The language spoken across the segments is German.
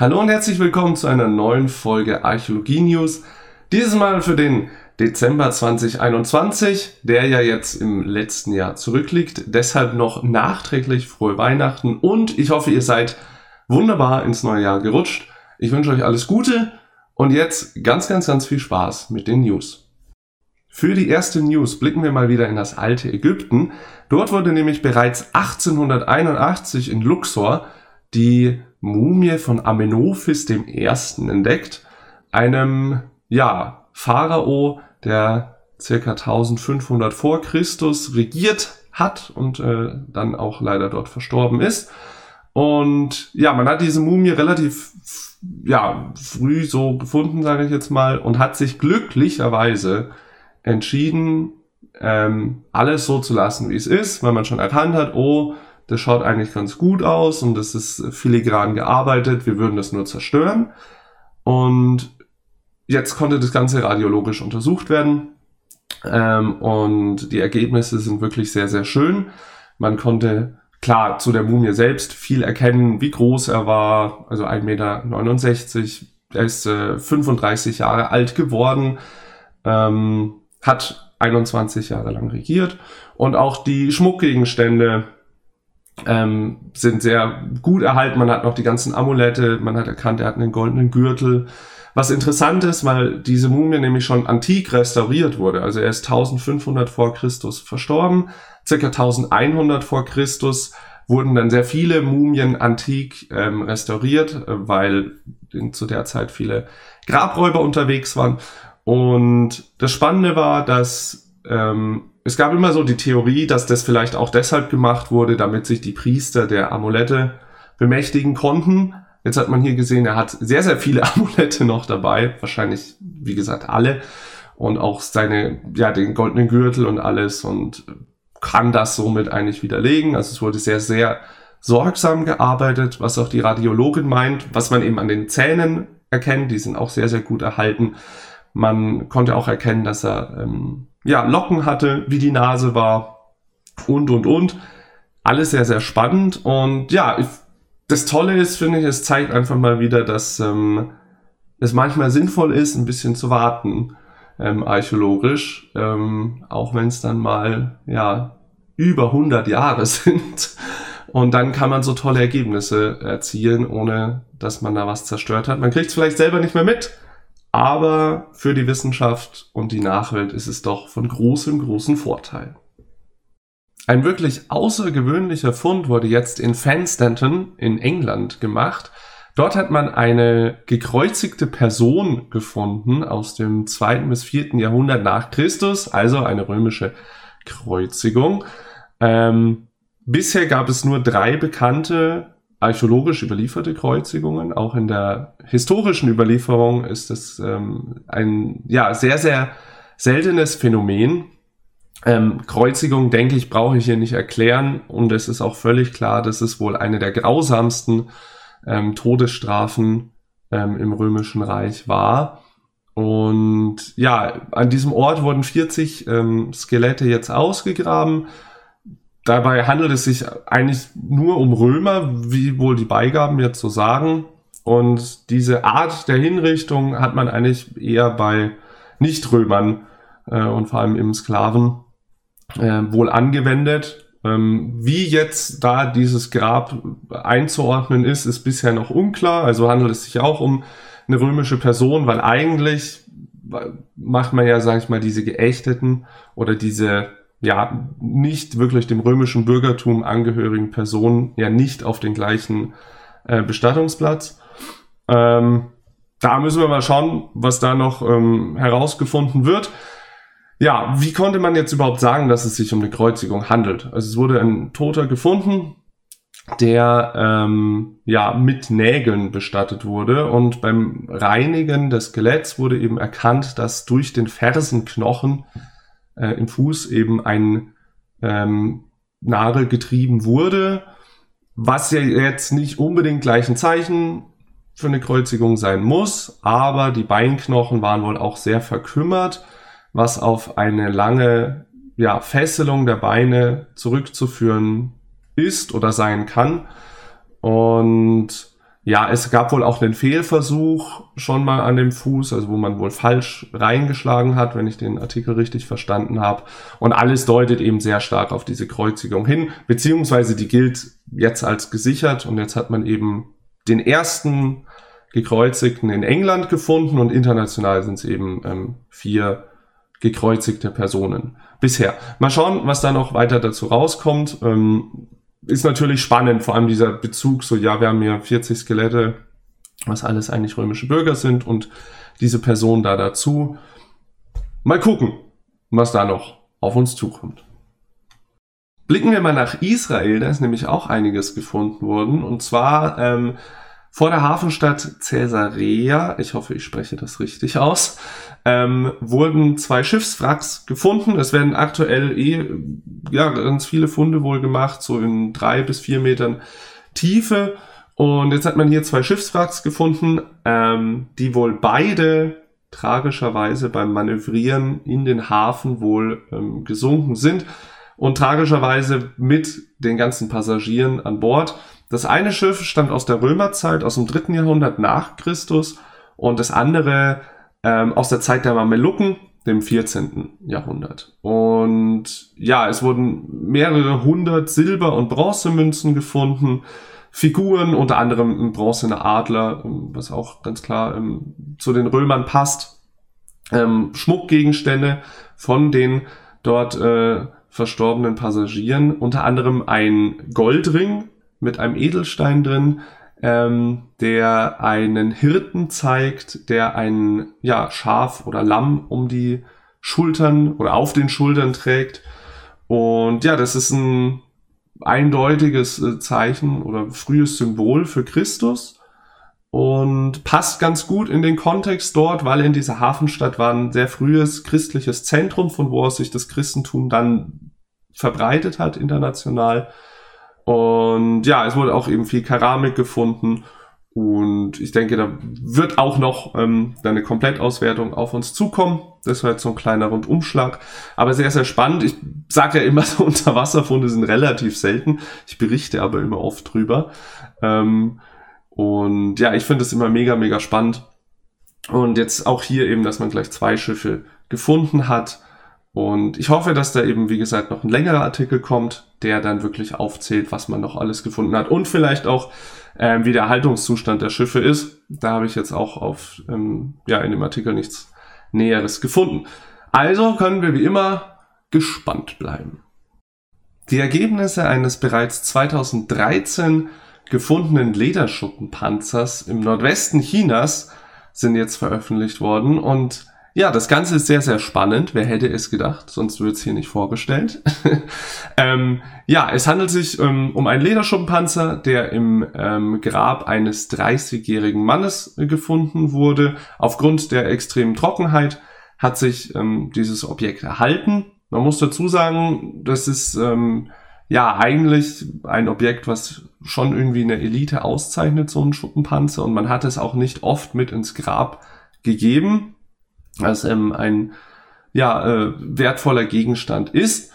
Hallo und herzlich willkommen zu einer neuen Folge Archäologie News. Dieses Mal für den Dezember 2021, der ja jetzt im letzten Jahr zurückliegt. Deshalb noch nachträglich frohe Weihnachten und ich hoffe, ihr seid wunderbar ins neue Jahr gerutscht. Ich wünsche euch alles Gute und jetzt ganz, ganz, ganz viel Spaß mit den News. Für die erste News blicken wir mal wieder in das alte Ägypten. Dort wurde nämlich bereits 1881 in Luxor die Mumie von Amenophis I. entdeckt, einem, ja, Pharao, der circa 1500 vor Christus regiert hat und äh, dann auch leider dort verstorben ist. Und ja, man hat diese Mumie relativ ja, früh so gefunden, sage ich jetzt mal, und hat sich glücklicherweise entschieden, ähm, alles so zu lassen, wie es ist, weil man schon erkannt hat, oh, das schaut eigentlich ganz gut aus und das ist filigran gearbeitet, wir würden das nur zerstören. Und jetzt konnte das Ganze radiologisch untersucht werden. Ähm, und die Ergebnisse sind wirklich sehr, sehr schön. Man konnte klar zu der Mumie selbst viel erkennen, wie groß er war, also 1,69 Meter, er ist äh, 35 Jahre alt geworden, ähm, hat 21 Jahre lang regiert. Und auch die Schmuckgegenstände ähm, sind sehr gut erhalten. Man hat noch die ganzen Amulette, man hat erkannt, er hat einen goldenen Gürtel. Was interessant ist, weil diese Mumie nämlich schon antik restauriert wurde. Also er ist 1500 vor Christus verstorben, circa 1100 vor Christus wurden dann sehr viele Mumien antik ähm, restauriert, äh, weil in, zu der Zeit viele Grabräuber unterwegs waren. Und das Spannende war, dass ähm, es gab immer so die Theorie, dass das vielleicht auch deshalb gemacht wurde, damit sich die Priester der Amulette bemächtigen konnten. Jetzt hat man hier gesehen, er hat sehr, sehr viele Amulette noch dabei. Wahrscheinlich, wie gesagt, alle. Und auch seine, ja, den goldenen Gürtel und alles und kann das somit eigentlich widerlegen. Also es wurde sehr, sehr sorgsam gearbeitet, was auch die Radiologin meint, was man eben an den Zähnen erkennt. Die sind auch sehr, sehr gut erhalten. Man konnte auch erkennen, dass er ähm, ja, Locken hatte, wie die Nase war und, und, und. Alles sehr, sehr spannend. Und ja, das Tolle ist, finde ich, es zeigt einfach mal wieder, dass ähm, es manchmal sinnvoll ist, ein bisschen zu warten, ähm, archäologisch, ähm, auch wenn es dann mal, ja, über 100 Jahre sind. Und dann kann man so tolle Ergebnisse erzielen, ohne dass man da was zerstört hat. Man kriegt es vielleicht selber nicht mehr mit, aber für die Wissenschaft und die Nachwelt ist es doch von großem, großem Vorteil. Ein wirklich außergewöhnlicher Fund wurde jetzt in Fanstanton in England gemacht. Dort hat man eine gekreuzigte Person gefunden aus dem zweiten bis vierten Jahrhundert nach Christus, also eine römische Kreuzigung. Ähm, bisher gab es nur drei bekannte archäologisch überlieferte Kreuzigungen. Auch in der historischen Überlieferung ist es ähm, ein ja, sehr, sehr seltenes Phänomen. Ähm, Kreuzigung, denke ich, brauche ich hier nicht erklären. Und es ist auch völlig klar, dass es wohl eine der grausamsten ähm, Todesstrafen ähm, im Römischen Reich war. Und ja, an diesem Ort wurden 40 ähm, Skelette jetzt ausgegraben. Dabei handelt es sich eigentlich nur um Römer, wie wohl die Beigaben jetzt so sagen. Und diese Art der Hinrichtung hat man eigentlich eher bei Nichtrömern äh, und vor allem im Sklaven äh, wohl angewendet. Ähm, wie jetzt da dieses Grab einzuordnen ist, ist bisher noch unklar. Also handelt es sich auch um eine römische Person, weil eigentlich macht man ja, sage ich mal, diese geächteten oder diese ja nicht wirklich dem römischen Bürgertum angehörigen Personen ja nicht auf den gleichen äh, Bestattungsplatz. Ähm, da müssen wir mal schauen, was da noch ähm, herausgefunden wird. Ja, wie konnte man jetzt überhaupt sagen, dass es sich um eine Kreuzigung handelt? Also es wurde ein Toter gefunden, der ähm, ja mit Nägeln bestattet wurde und beim Reinigen des Skeletts wurde eben erkannt, dass durch den Fersenknochen äh, im Fuß eben ein ähm, Nagel getrieben wurde, was ja jetzt nicht unbedingt gleich ein Zeichen für eine Kreuzigung sein muss, aber die Beinknochen waren wohl auch sehr verkümmert, was auf eine lange ja, Fesselung der Beine zurückzuführen ist oder sein kann. Und ja, es gab wohl auch einen Fehlversuch schon mal an dem Fuß, also wo man wohl falsch reingeschlagen hat, wenn ich den Artikel richtig verstanden habe. Und alles deutet eben sehr stark auf diese Kreuzigung hin, beziehungsweise die gilt jetzt als gesichert und jetzt hat man eben den ersten Gekreuzigten in England gefunden und international sind es eben ähm, vier gekreuzigte Personen bisher. Mal schauen, was da noch weiter dazu rauskommt. Ähm, ist natürlich spannend, vor allem dieser Bezug, so ja, wir haben ja 40 Skelette, was alles eigentlich römische Bürger sind und diese Person da dazu. Mal gucken, was da noch auf uns zukommt. Blicken wir mal nach Israel, da ist nämlich auch einiges gefunden worden. Und zwar ähm, vor der Hafenstadt Caesarea, ich hoffe, ich spreche das richtig aus, ähm, wurden zwei Schiffswracks gefunden. Es werden aktuell eh ja, ganz viele Funde wohl gemacht, so in drei bis vier Metern Tiefe. Und jetzt hat man hier zwei Schiffswracks gefunden, ähm, die wohl beide tragischerweise beim Manövrieren in den Hafen wohl ähm, gesunken sind und tragischerweise mit den ganzen Passagieren an Bord. Das eine Schiff stammt aus der Römerzeit, aus dem dritten Jahrhundert nach Christus und das andere ähm, aus der Zeit der Mamelucken, dem 14. Jahrhundert. Und ja, es wurden mehrere hundert Silber- und Bronzemünzen gefunden, Figuren, unter anderem ein bronzener Adler, ähm, was auch ganz klar ähm, zu den Römern passt, ähm, Schmuckgegenstände von den dort äh, verstorbenen Passagieren, unter anderem ein Goldring mit einem Edelstein drin, ähm, der einen Hirten zeigt, der ein ja, Schaf oder Lamm um die Schultern oder auf den Schultern trägt. Und ja, das ist ein eindeutiges äh, Zeichen oder frühes Symbol für Christus und passt ganz gut in den Kontext dort, weil in dieser Hafenstadt war ein sehr frühes christliches Zentrum, von wo aus sich das Christentum dann verbreitet hat international. Und ja, es wurde auch eben viel Keramik gefunden. Und ich denke, da wird auch noch ähm, eine Komplettauswertung auf uns zukommen. Das war jetzt so ein kleiner Rundumschlag. Aber sehr, sehr spannend. Ich sage ja immer, so Unterwasserfunde sind relativ selten. Ich berichte aber immer oft drüber. Ähm, und ja, ich finde es immer mega, mega spannend. Und jetzt auch hier eben, dass man gleich zwei Schiffe gefunden hat. Und ich hoffe, dass da eben, wie gesagt, noch ein längerer Artikel kommt, der dann wirklich aufzählt, was man noch alles gefunden hat und vielleicht auch, ähm, wie der Haltungszustand der Schiffe ist. Da habe ich jetzt auch auf, ähm, ja, in dem Artikel nichts Näheres gefunden. Also können wir wie immer gespannt bleiben. Die Ergebnisse eines bereits 2013 gefundenen Lederschuppenpanzers im Nordwesten Chinas sind jetzt veröffentlicht worden und ja, das Ganze ist sehr, sehr spannend. Wer hätte es gedacht? Sonst wird es hier nicht vorgestellt. ähm, ja, es handelt sich ähm, um einen Lederschuppenpanzer, der im ähm, Grab eines 30-jährigen Mannes gefunden wurde. Aufgrund der extremen Trockenheit hat sich ähm, dieses Objekt erhalten. Man muss dazu sagen, das ist ähm, ja eigentlich ein Objekt, was schon irgendwie eine Elite auszeichnet, so ein Schuppenpanzer. Und man hat es auch nicht oft mit ins Grab gegeben als ähm, ein ja, äh, wertvoller Gegenstand ist.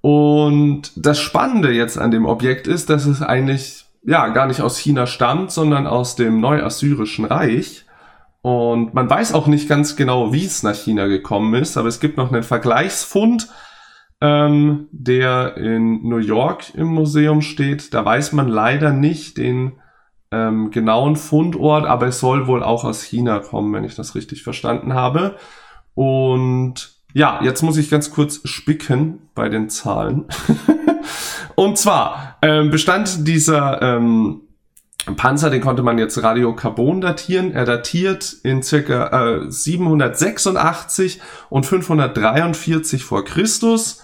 Und das Spannende jetzt an dem Objekt ist, dass es eigentlich ja gar nicht aus China stammt, sondern aus dem Neuassyrischen Reich. Und man weiß auch nicht ganz genau, wie es nach China gekommen ist, aber es gibt noch einen Vergleichsfund, ähm, der in New York im Museum steht. Da weiß man leider nicht den ähm, genauen Fundort, aber es soll wohl auch aus China kommen, wenn ich das richtig verstanden habe. Und ja, jetzt muss ich ganz kurz spicken bei den Zahlen. Und zwar ähm, bestand dieser ähm, Panzer, den konnte man jetzt Radiokarbon datieren. Er datiert in circa äh, 786 und 543 vor Christus.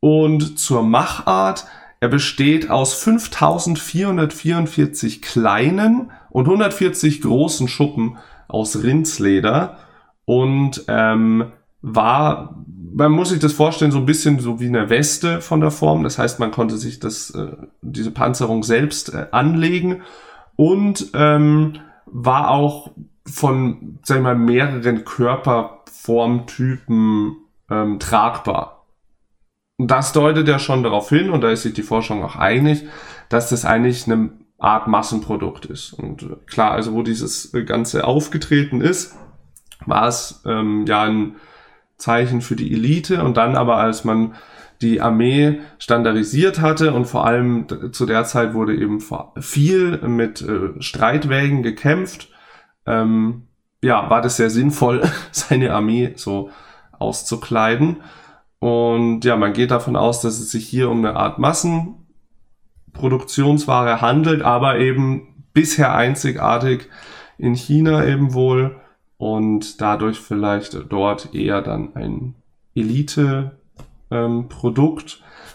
Und zur Machart er besteht aus 5444 kleinen und 140 großen Schuppen aus Rindsleder und ähm, war, man muss sich das vorstellen, so ein bisschen so wie eine Weste von der Form. Das heißt, man konnte sich das, äh, diese Panzerung selbst äh, anlegen und ähm, war auch von, sag ich mal, mehreren Körperformtypen ähm, tragbar. Das deutet ja schon darauf hin, und da ist sich die Forschung auch einig, dass das eigentlich eine Art Massenprodukt ist. Und äh, klar, also wo dieses Ganze aufgetreten ist, war es ähm, ja ein Zeichen für die Elite und dann aber, als man die Armee standardisiert hatte und vor allem zu der Zeit wurde eben viel mit äh, Streitwägen gekämpft, ähm, ja, war das sehr sinnvoll, seine Armee so auszukleiden. Und ja, man geht davon aus, dass es sich hier um eine Art Massenproduktionsware handelt, aber eben bisher einzigartig in China eben wohl und dadurch vielleicht dort eher dann ein Elite-Produkt. Ähm,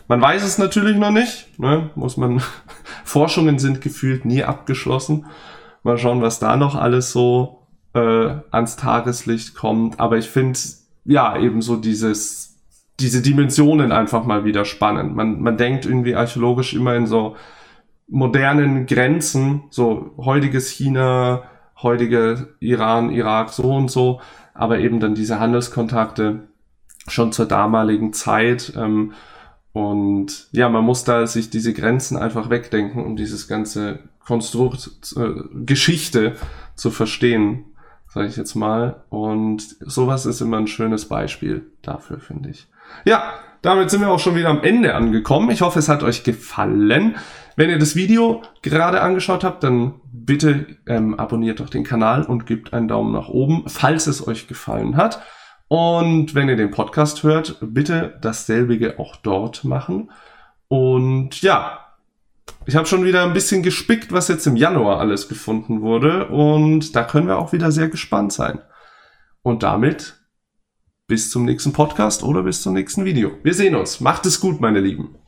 man weiß es natürlich noch nicht, ne? muss man, Forschungen sind gefühlt nie abgeschlossen. Mal schauen, was da noch alles so äh, ans Tageslicht kommt. Aber ich finde, ja, eben so dieses, diese Dimensionen einfach mal wieder spannend. Man, man denkt irgendwie archäologisch immer in so modernen Grenzen, so heutiges China, heutige Iran, Irak, so und so, aber eben dann diese Handelskontakte schon zur damaligen Zeit. Ähm, und ja, man muss da sich diese Grenzen einfach wegdenken, um dieses ganze Konstrukt, äh, Geschichte zu verstehen sage ich jetzt mal. Und sowas ist immer ein schönes Beispiel dafür, finde ich. Ja, damit sind wir auch schon wieder am Ende angekommen. Ich hoffe, es hat euch gefallen. Wenn ihr das Video gerade angeschaut habt, dann bitte ähm, abonniert doch den Kanal und gebt einen Daumen nach oben, falls es euch gefallen hat. Und wenn ihr den Podcast hört, bitte dasselbige auch dort machen. Und ja, ich habe schon wieder ein bisschen gespickt, was jetzt im Januar alles gefunden wurde. Und da können wir auch wieder sehr gespannt sein. Und damit bis zum nächsten Podcast oder bis zum nächsten Video. Wir sehen uns. Macht es gut, meine Lieben.